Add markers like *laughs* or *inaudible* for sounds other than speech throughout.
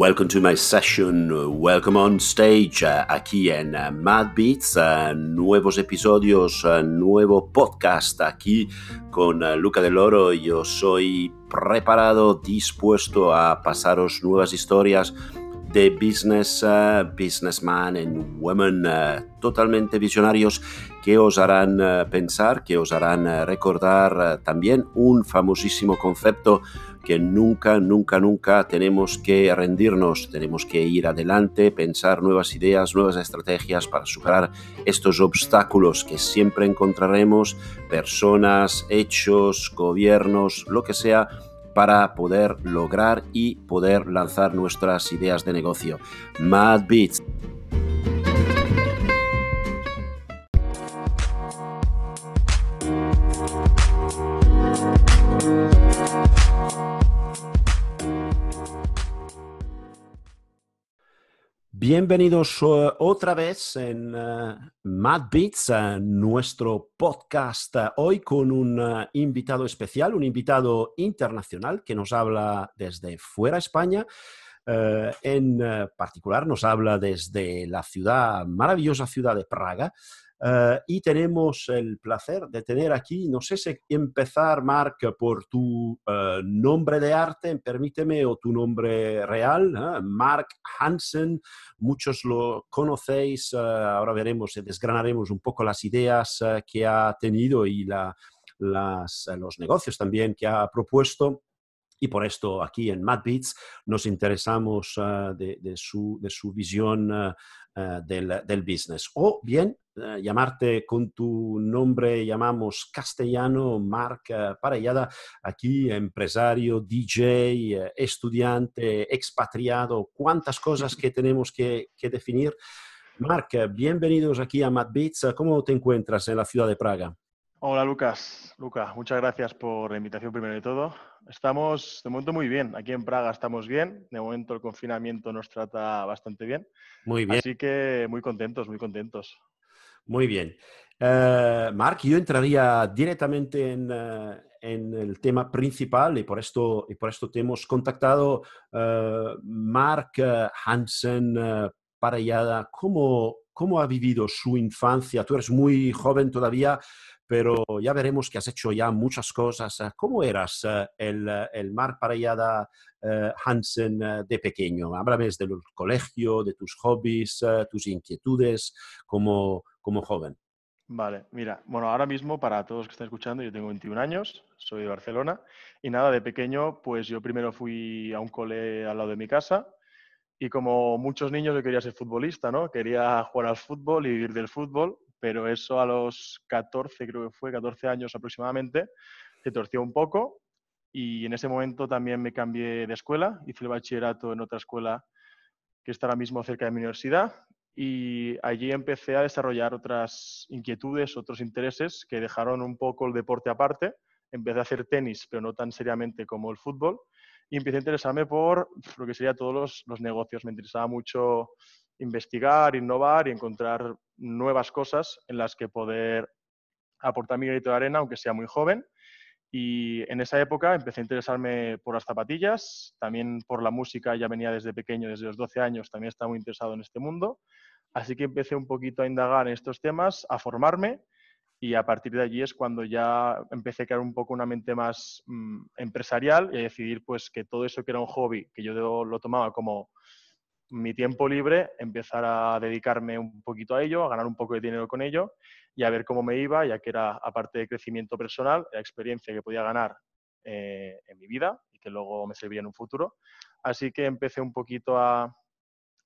Welcome to my session, welcome on stage, uh, aquí en uh, Mad Beats, uh, nuevos episodios, nuevo podcast aquí con Luca del Oro. Yo soy preparado, dispuesto a pasaros nuevas historias de business, businessman and women totalmente visionarios que os harán pensar, que os harán recordar también un famosísimo concepto que nunca, nunca, nunca tenemos que rendirnos, tenemos que ir adelante, pensar nuevas ideas, nuevas estrategias para superar estos obstáculos que siempre encontraremos, personas, hechos, gobiernos, lo que sea, para poder lograr y poder lanzar nuestras ideas de negocio. Mad Beats. Bienvenidos uh, otra vez en uh, Mad Beats, uh, nuestro podcast hoy con un invitado especial, un invitado internacional que nos habla desde fuera España. en particular nos habla desde la ciudad, maravillosa ciudad de Praga, Uh, y tenemos el placer de tener aquí, no sé si empezar, Mark, por tu uh, nombre de arte, permíteme, o tu nombre real, ¿eh? Mark Hansen. Muchos lo conocéis, ahora veremos desgranaremos un poco las ideas que ha tenido y la, las, los negocios también que ha propuesto. Y por esto aquí en Mad Beats nos interesamos de, de, su, de, su, visión del, del, business. O bien llamarte con tu nombre, llamamos castellano, Marc Parellada, aquí empresario, DJ, eh, estudiante, expatriado, cuántas cosas que tenemos que, definir. Marc, bienvenidos aquí a Mad Beats. ¿Cómo te encuentras en la ciudad de Praga? Hola Lucas, Luca, muchas gracias por la invitación primero de todo. Estamos de momento muy bien, aquí en Praga estamos bien, de momento el confinamiento nos trata bastante bien. Muy bien. Así que muy contentos, muy contentos. Muy bien. Uh, Mark, yo entraría directamente en, uh, en, el tema principal y por esto, y por esto te hemos contactado. Uh, Mark Hansen Parellada, ¿cómo, ¿cómo ha vivido su infancia? Tú eres muy joven todavía, pero ya veremos que has hecho ya muchas cosas. ¿Cómo eras el, el Mark Parellada Hansen de pequeño? Háblame del colegio, de tus hobbies, tus inquietudes, cómo como joven? Vale, mira, bueno, ahora mismo para todos los que están escuchando, yo tengo 21 años, soy de Barcelona y nada, de pequeño, pues yo primero fui a un cole al lado de mi casa y como muchos niños yo quería ser futbolista, ¿no? Quería jugar al fútbol y vivir del fútbol, pero eso a los 14, creo que fue 14 años aproximadamente, se torció un poco y en ese momento también me cambié de escuela, hice el bachillerato en otra escuela que está ahora mismo cerca de mi universidad y allí empecé a desarrollar otras inquietudes, otros intereses que dejaron un poco el deporte aparte. Empecé a hacer tenis, pero no tan seriamente como el fútbol. Y empecé a interesarme por lo que sería todos los, negocios. Me interesaba mucho investigar, innovar y encontrar nuevas cosas en las que poder aportar mi granito de arena, aunque sea muy joven. Y en esa época empecé a interesarme por las zapatillas, también por la música, ya venía desde pequeño, desde los 12 años, también estaba muy interesado en este mundo. Así que empecé un poquito a indagar en estos temas, a formarme y a partir de allí es cuando ya empecé a crear un poco una mente más mm, empresarial y a decidir pues que todo eso que era un hobby, que yo lo tomaba como mi tiempo libre, empezar a dedicarme un poquito a ello, a ganar un poco de dinero con ello y a ver cómo me iba, ya que era, aparte de crecimiento personal, la experiencia que podía ganar eh, en mi vida y que luego me serviría en un futuro. Así que empecé un poquito a,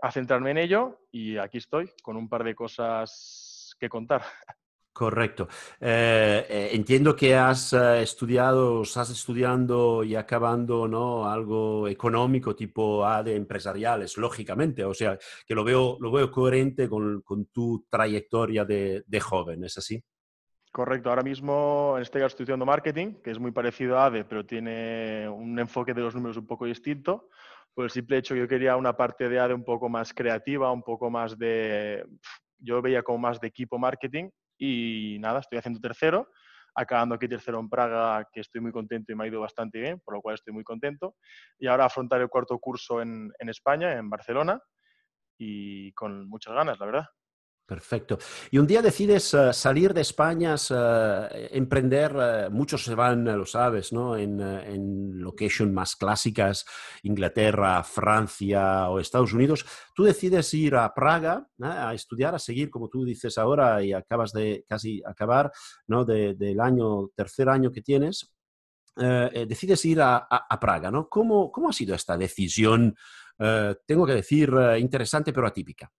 a centrarme en ello y aquí estoy con un par de cosas que contar. *laughs* Correcto. Eh, eh, entiendo que has eh, estudiado, estás estudiando y acabando ¿no? algo económico tipo A de empresariales, lógicamente. O sea, que lo veo, lo veo coherente con, tu trayectoria de, de, joven, ¿es así? Correcto. Ahora mismo en este caso estoy estudiando marketing, que es muy parecido a ADE, pero tiene un enfoque de los números un poco distinto. Por el simple hecho que yo quería una parte de ADE un poco más creativa, un poco más de... Yo veía como más de equipo marketing y nada, estoy haciendo tercero. acabando aquí tercero en Praga, que estoy muy contento y me ha ido bastante bien, por lo cual estoy muy contento. Y ahora afrontar el cuarto curso en, en España, en Barcelona, y con muchas ganas, la verdad. Perfecto. Y un día decides uh, salir de España, uh, emprender, uh, muchos se van, lo sabes, ¿no? En, en location más clásicas, Inglaterra, Francia o Estados Unidos. Tú decides ir a Praga a estudiar, a seguir, como tú dices ahora, y acabas de casi acabar, ¿no? De, del año, tercer año que tienes. Eh, decides ir a, a, a Praga, ¿no? ¿Cómo, ¿Cómo, ha sido esta decisión? tengo que decir, interesante pero atípica.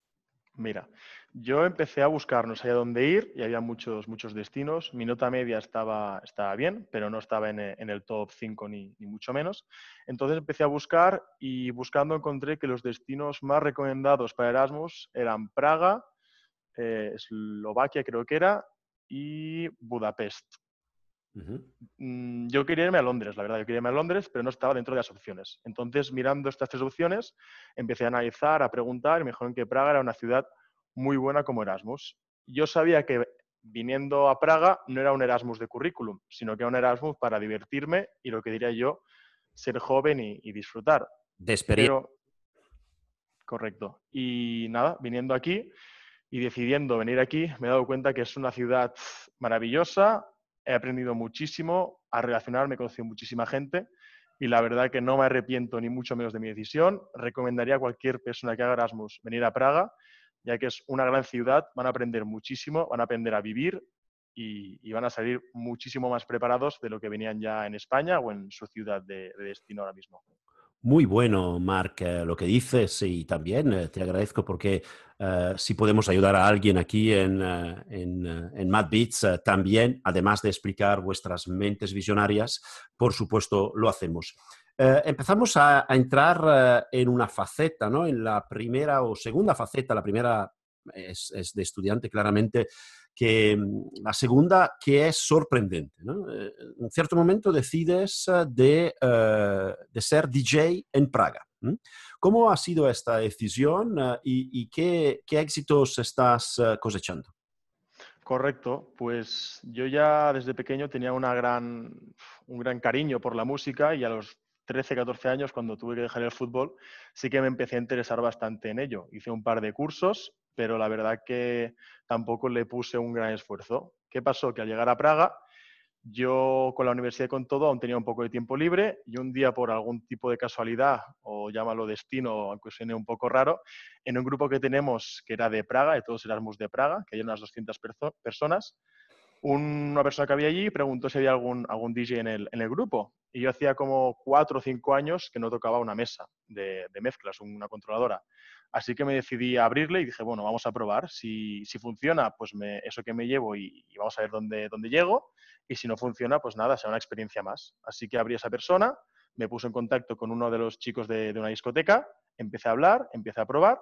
Mira, yo empecé a buscar, no sabía dónde ir y había muchos, muchos destinos. Mi nota media estaba, estaba bien, pero no estaba en, en el top 5 ni, ni, mucho menos. Entonces empecé a buscar y buscando encontré que los destinos más recomendados para Erasmus eran Praga, eh, Eslovaquia creo que era, y Budapest. Uh -huh. Yo quería irme a Londres, la verdad, yo quería irme a Londres, pero no estaba dentro de las opciones. Entonces, mirando estas tres opciones, empecé a analizar, a preguntar, y me dijeron que Praga era una ciudad muy buena como Erasmus. Yo sabía que viniendo a Praga no era un Erasmus de currículum, sino que era un Erasmus para divertirme y lo que diría yo, ser joven y, y disfrutar. De experiencia. Correcto. Y nada, viniendo aquí y decidiendo venir aquí, me he dado cuenta que es una ciudad maravillosa, he aprendido muchísimo a relacionarme, he conocido muchísima gente y la verdad que no me arrepiento ni mucho menos de mi decisión. Recomendaría a cualquier persona que haga Erasmus venir a Praga ya que es una gran ciudad, van a aprender muchísimo, van a aprender a vivir y, van a salir muchísimo más preparados de lo que venían ya en España o en su ciudad de, de destino ahora mismo. Muy bueno, Marc, eh, lo que dices y también eh, te agradezco porque eh, si podemos ayudar a alguien aquí en, en, en Mad Beats, también, además de explicar vuestras mentes visionarias, por supuesto lo hacemos. Eh, empezamos a, a entrar eh, en una faceta, ¿no? En la primera o segunda faceta, la primera es, es de estudiante claramente, que mm, la segunda que es sorprendente. ¿no? Eh, en cierto momento decides de, de ser DJ en Praga. ¿Cómo ha sido esta decisión y, y qué, qué, éxitos estás cosechando? Correcto, pues yo ya desde pequeño tenía una gran, un gran cariño por la música y a los 13, 14 años, cuando tuve que dejar el fútbol, sí que me empecé a interesar bastante en ello. Hice un par de cursos, pero la verdad que tampoco le puse un gran esfuerzo. ¿Qué pasó? Que al llegar a Praga, yo con la universidad y con todo aún tenía un poco de tiempo libre y un día por algún tipo de casualidad, o llámalo destino, aunque suene un poco raro, en un grupo que tenemos que era de Praga, de todos Erasmus de Praga, que hay unas 200 perso personas, una persona que había allí preguntó si había algún, algún DJ en el, en el grupo. Y yo hacía como cuatro o cinco años que no tocaba una mesa de, mezclas, una controladora. Así que me decidí a abrirle y dije, bueno, vamos a probar. Si, si funciona, pues eso que me llevo y, vamos a ver dónde, dónde llego. Y si no funciona, pues nada, será una experiencia más. Así que abrí a esa persona, me puso en contacto con uno de los chicos de una discoteca, empecé a hablar, empecé a probar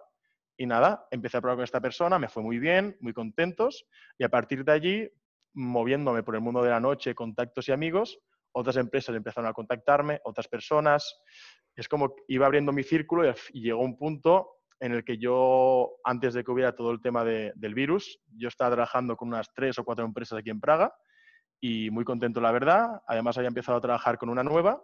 y nada, empecé a probar con esta persona, me fue muy bien, muy contentos y a partir de allí moviéndome por el mundo de la noche, contactos y amigos, otras empresas empezaron a contactarme, otras personas. Es como iba abriendo mi círculo y, llegó un punto en el que yo, antes de que hubiera todo el tema de, del virus, yo estaba trabajando con unas tres o cuatro empresas aquí en Praga y muy contento, la verdad. Además, había empezado a trabajar con una nueva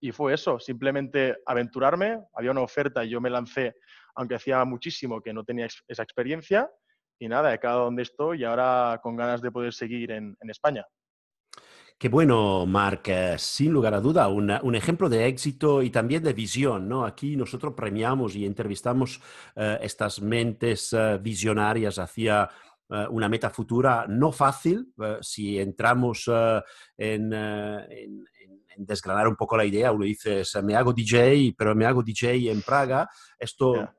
y fue eso, simplemente aventurarme. Había una oferta y yo me lancé, aunque hacía muchísimo que no tenía esa experiencia y nada, he acabado donde estoy y ahora con ganas de poder seguir en, en España. Qué bueno, Marc. Eh, sin lugar a duda, una, un ejemplo de éxito y también de visión. ¿no? Aquí nosotros premiamos y entrevistamos uh, estas mentes uh, visionarias hacia uh, una meta futura no fácil. si entramos en, en, en, desgranar un poco la idea, uno dice, me hago DJ, pero me hago DJ en Praga. Esto... Yeah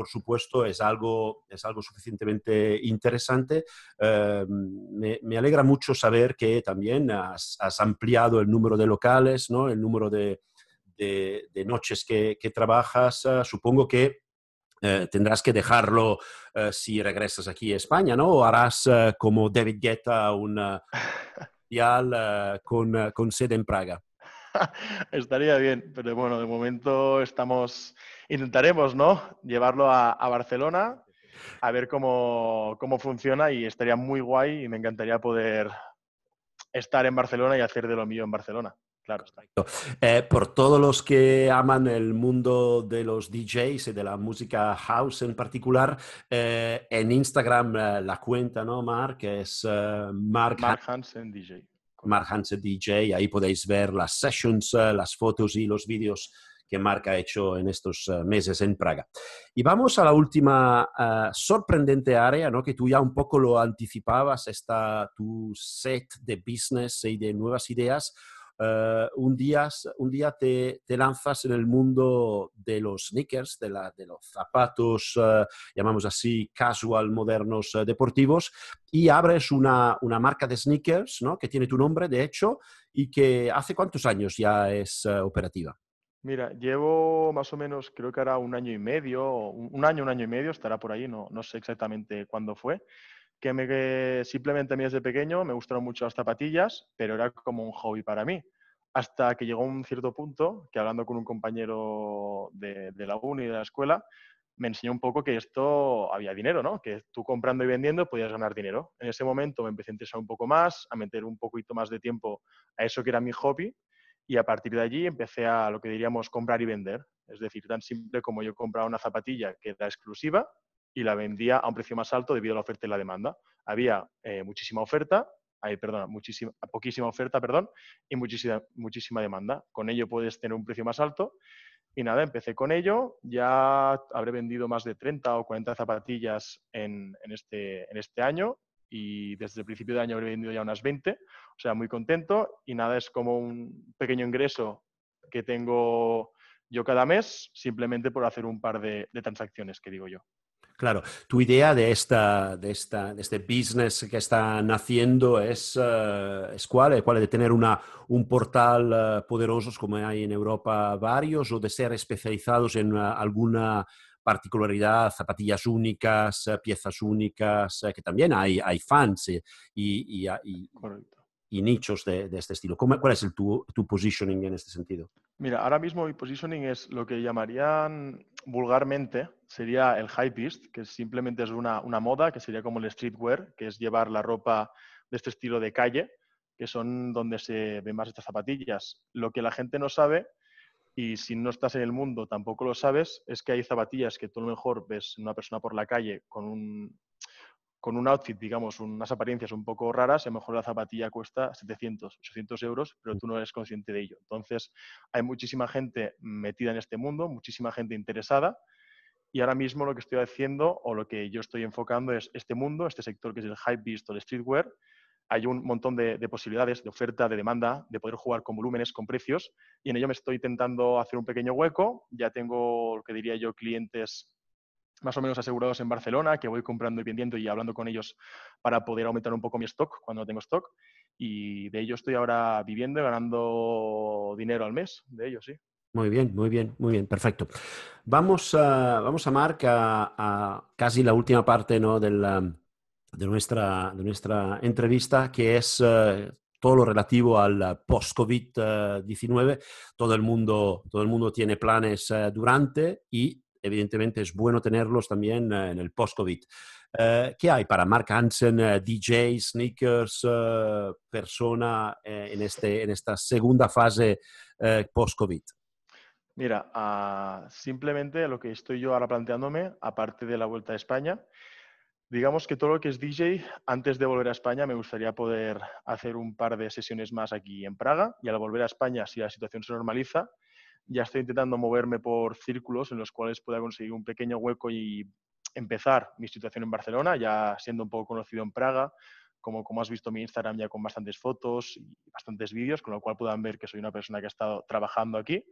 por supuesto, es algo, es algo suficientemente interesante. Eh, me, me, alegra mucho saber que también has, has, ampliado el número de locales, ¿no? el número de, de, de noches que, que trabajas. Uh, supongo que eh, tendrás que dejarlo eh, si regresas aquí a España, ¿no? O harás eh, como David Guetta un eh, *laughs* con, con sede en Praga. *laughs* Estaría bien, pero bueno, de momento estamos, intentaremos, ¿no? Llevarlo a, a Barcelona, a ver cómo, cómo, funciona y estaría muy guay y me encantaría poder estar en Barcelona y hacer de lo mío en Barcelona. Claro. Eh, por todos los que aman el mundo de los DJs y de la música house en particular, eh, en Instagram eh, la cuenta, ¿no, Mark? Es Mark, Mark Hansen DJ. Mark Hansen DJ, ahí podéis ver las sessions, las fotos y los vídeos que Mark ha hecho en estos meses en Praga. Y vamos a la última sorprendente área, ¿no? que tú ya un poco lo anticipabas, está tu set de business y de nuevas ideas eh, un día, un día te, lanzas en el mundo de los sneakers, de, los zapatos, uh, llamamos así, casual, modernos, uh, deportivos, y abres una, marca de sneakers ¿no? que tiene tu nombre, de hecho, y que hace cuántos años ya es operativa. Mira, llevo más o menos, creo que era un año y medio, un, año, un año y medio, estará por ahí, no sé exactamente cuándo fue, que, me, simplemente a mí desde pequeño me gustaron mucho las zapatillas, pero era como un hobby para mí. Hasta que llegó un cierto punto que hablando con un compañero de, la uni de la escuela, me enseñó un poco que esto había dinero, ¿no? Que tú comprando y vendiendo podías ganar dinero. En ese momento me empecé a interesar un poco más, a meter un poquito más de tiempo a eso que era mi hobby y a partir de allí empecé a lo que diríamos comprar y vender. Es decir, tan simple como yo compraba una zapatilla que era exclusiva y la vendía a un precio más alto debido a la oferta y la demanda. Había eh, muchísima oferta, hay, perdona, muchísima, poquísima oferta, perdón, y muchísima, muchísima demanda. Con ello puedes tener un precio más alto. Y nada, empecé con ello. Ya habré vendido más de 30 o 40 zapatillas en, en, este, en este año y desde el principio de año habré vendido ya unas 20. O sea, muy contento. Y nada, es como un pequeño ingreso que tengo yo cada mes simplemente por hacer un par de transacciones, que digo yo. Claro, tu idea de, esta, de, esta, de este business que está naciendo es, uh, es cuál, cuál de tener una, un portal uh, poderoso como hay en Europa varios o de ser especializados en uh, alguna particularidad, zapatillas únicas, piezas únicas, que también hay, hay fans y, y, y, y nichos de, este estilo. ¿Cómo, ¿Cuál es el, tu, tu positioning en este sentido? Mira, ahora mismo mi positioning es lo que llamarían vulgarmente, sería el high beast, que simplemente es una, una, moda, que sería como el streetwear, que es llevar la ropa de este estilo de calle, que son donde se ven más estas zapatillas. Lo que la gente no sabe, y si no estás en el mundo tampoco lo sabes, es que hay zapatillas que tú a lo mejor ves una persona por la calle con un, con un outfit, digamos, unas apariencias un poco raras, a lo mejor la zapatilla cuesta 700, 800 euros, pero tú no eres consciente de ello. Entonces, hay muchísima gente metida en este mundo, muchísima gente interesada, y ahora mismo lo que estoy haciendo o lo que yo estoy enfocando es este mundo, este sector que es el hype beast o el streetwear. Hay un montón de, de posibilidades, de oferta, de demanda, de poder jugar con volúmenes, con precios, y en ello me estoy intentando hacer un pequeño hueco. Ya tengo, lo que diría yo, clientes más o menos asegurados en Barcelona, que voy comprando y vendiendo y hablando con ellos para poder aumentar un poco mi stock cuando no tengo stock. Y de ello estoy ahora viviendo ganando dinero al mes, de ello, sí. Muy bien, muy bien, muy bien, perfecto. Vamos a, vamos a Marc, a, casi la última parte ¿no? de, nuestra, de nuestra entrevista, que es uh, todo lo relativo al post-COVID-19. Todo, el mundo, todo el mundo tiene planes uh, durante y evidentemente es bueno tenerlos también eh, en el post-COVID. Eh, ¿Qué hay para Mark Hansen, eh, DJ, sneakers, persona en, este, en esta segunda fase post-COVID? Mira, ah, simplemente lo que estoy yo ahora planteándome, aparte de la vuelta a España, digamos que todo lo que es DJ, antes de volver a España, me gustaría poder hacer un par de sesiones más aquí en Praga y al volver a España, si la situación se normaliza, ya estoy intentando moverme por círculos en los cuales pueda conseguir un pequeño hueco y empezar mi situación en Barcelona, ya siendo un poco conocido en Praga, como, como has visto mi Instagram ya con bastantes fotos y bastantes vídeos, con lo cual puedan ver que soy una persona que ha estado trabajando aquí.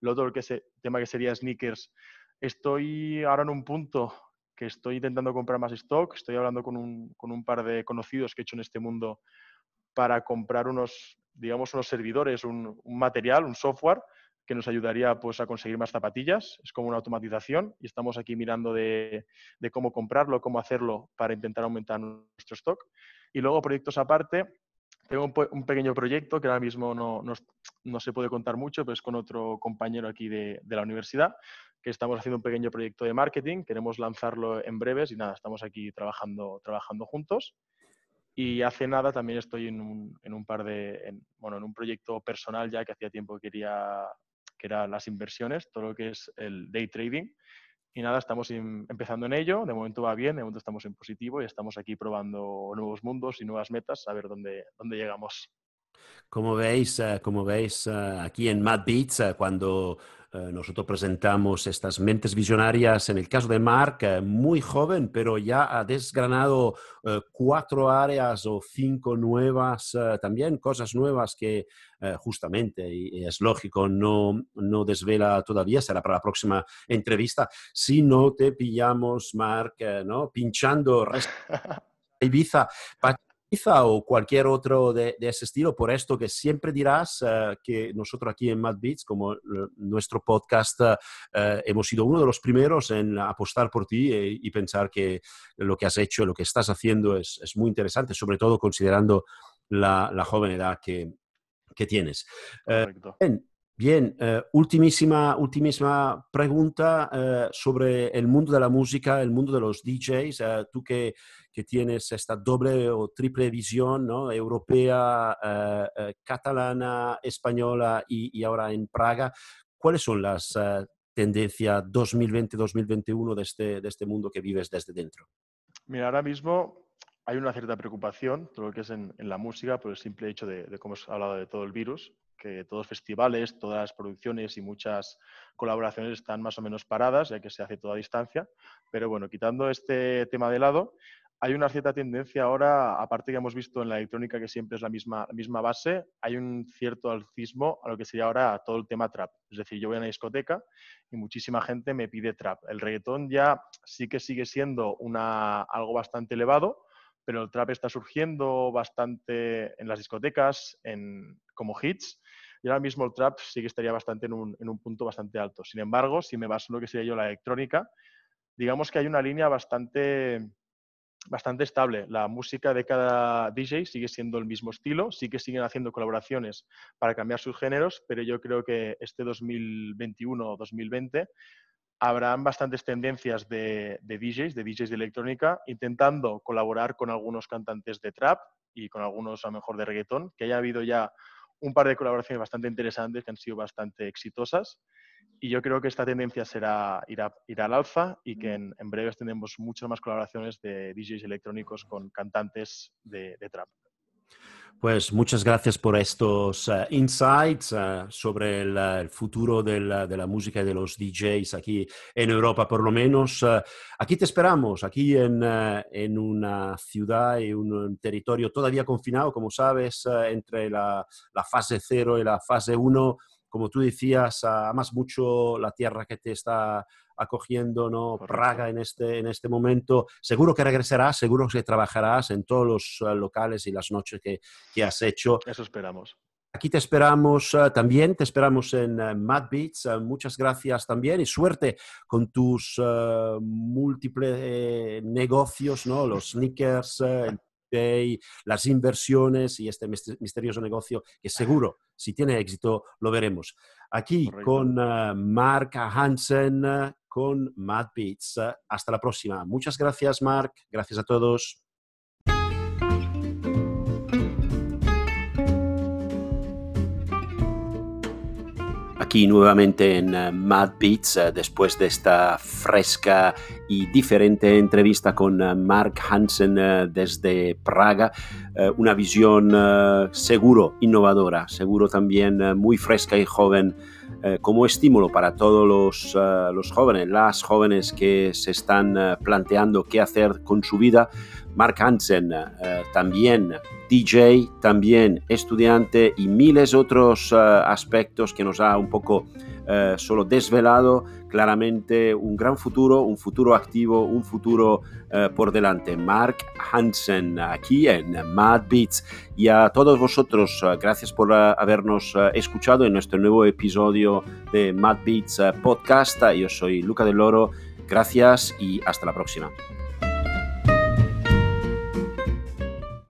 Lo otro que se, tema que sería sneakers, estoy ahora en un punto que estoy intentando comprar más stock, estoy hablando con un, con un par de conocidos que he hecho en este mundo para comprar unos, digamos, unos servidores, un, un material, un software que nos ayudaría pues, a conseguir más zapatillas. Es como una automatización y estamos aquí mirando de, cómo comprarlo, cómo hacerlo para intentar aumentar nuestro stock. Y luego proyectos aparte, tengo un, pequeño proyecto que ahora mismo no, no, se puede contar mucho, pero es con otro compañero aquí de, de, la universidad, que estamos haciendo un pequeño proyecto de marketing, queremos lanzarlo en breves y nada, estamos aquí trabajando, trabajando juntos. Y hace nada también estoy en un, en un par de, bueno, en un proyecto personal ya que hacía tiempo que quería, que eran las inversiones, todo lo que es el day trading. Y nada, estamos empezando en ello, de momento va bien, de momento estamos en positivo y estamos aquí probando nuevos mundos y nuevas metas, a ver dónde, dónde llegamos. Como veis, eh, como veis eh, aquí en Mad Beats, eh, cuando nosotros presentamos estas mentes visionarias, en el caso de Mark, muy joven, pero ya ha desgranado cuatro áreas o cinco nuevas, también cosas nuevas que justamente, y, es lógico, no, no desvela todavía, será para la próxima entrevista, si no te pillamos, Mark, ¿no? pinchando *laughs* Ibiza o cualquier otro de, ese estilo, por esto que siempre dirás eh, que nosotros aquí en Mad Beats, como nuestro podcast, eh, hemos sido uno de los primeros en apostar por ti eh, y, pensar que lo que has hecho, lo que estás haciendo es, muy interesante, sobre todo considerando la, joven edad que, que tienes. Bien, eh, ultimísima, ultimísima pregunta eh, sobre el mundo de la música, el mundo de los DJs. Eh, tú que, que, tienes esta doble o triple visión, ¿no? europea, catalana, española y, y, ahora en Praga, ¿cuáles son las tendencias 2020-2021 de este, de este mundo que vives desde dentro? Mira, ahora mismo hay una cierta preocupación, todo lo que es en, la música, por el simple hecho de, de cómo hemos hablado de todo el virus que todos los festivales, todas las producciones y muchas colaboraciones están más o menos paradas, ya que se hace toda a distancia. Pero bueno, quitando este tema de lado, hay una cierta tendencia ahora, aparte que hemos visto en la electrónica que siempre es la misma, misma base, hay un cierto alcismo a lo que sería ahora todo el tema trap. Es decir, yo voy a una discoteca y muchísima gente me pide trap. El reggaetón ya sí que sigue siendo una, algo bastante elevado, pero el trap está surgiendo bastante en las discotecas, en, como hits, y ahora mismo el trap sí que estaría bastante en un, en un punto bastante alto. Sin embargo, si me baso en lo que sería yo la electrónica, digamos que hay una línea bastante, bastante estable. La música de cada DJ sigue siendo el mismo estilo, sí que siguen haciendo colaboraciones para cambiar sus géneros, pero yo creo que este 2021 o 2020 habrán bastantes tendencias de, DJs, de DJs de electrónica, intentando colaborar con algunos cantantes de trap y con algunos a lo mejor de reggaetón, que haya habido ya un par de colaboraciones bastante interesantes que han sido bastante exitosas. Y yo creo que esta tendencia será ir, al alza y que en, en breves tendremos muchas más colaboraciones de DJs electrónicos con cantantes de trap. Pues muchas gracias por estos uh, insights uh, sobre el, el futuro del, de la música y de los DJs aquí en Europa, por lo menos. Uh, aquí te esperamos, aquí en, en una ciudad y un, un, territorio todavía confinado, como sabes, entre la, la fase 0 y la fase 1 como tú decías, amas mucho la tierra que te está acogiendo, ¿no? Praga en este, en este momento. Seguro que regresarás, seguro que trabajarás en todos los eh, locales y las noches que, que, has hecho. Eso esperamos. Aquí te esperamos uh, también, te esperamos en uh, Mad Beats. Uh, muchas gracias también y suerte con tus múltiples eh, negocios, ¿no? Los sneakers, el las inversiones y este misterioso negocio que seguro, si tiene éxito, lo veremos. Aquí con uh, Mark Hansen, con Mad Beats. hasta la próxima. Muchas gracias, Mark. Gracias a todos. Nuevamente en eh, Mad Beats eh, después de esta fresca y diferente entrevista con eh, Mark Hansen desde Praga. Una visión seguro innovadora, seguro también muy fresca y joven como estímulo para todos los, los, jóvenes, las jóvenes que se están planteando qué hacer con su vida. Mark Hansen, también DJ, también estudiante y miles otros aspectos que nos ha un poco uh, solo desvelado claramente un gran futuro, un futuro activo, un futuro uh, por delante. Mark Hansen aquí en Mad Beats y a todos vosotros, gracias por habernos escuchado en nuestro nuevo episodio de Mad Beats Podcast. Yo soy Luca del Loro, gracias y hasta la próxima.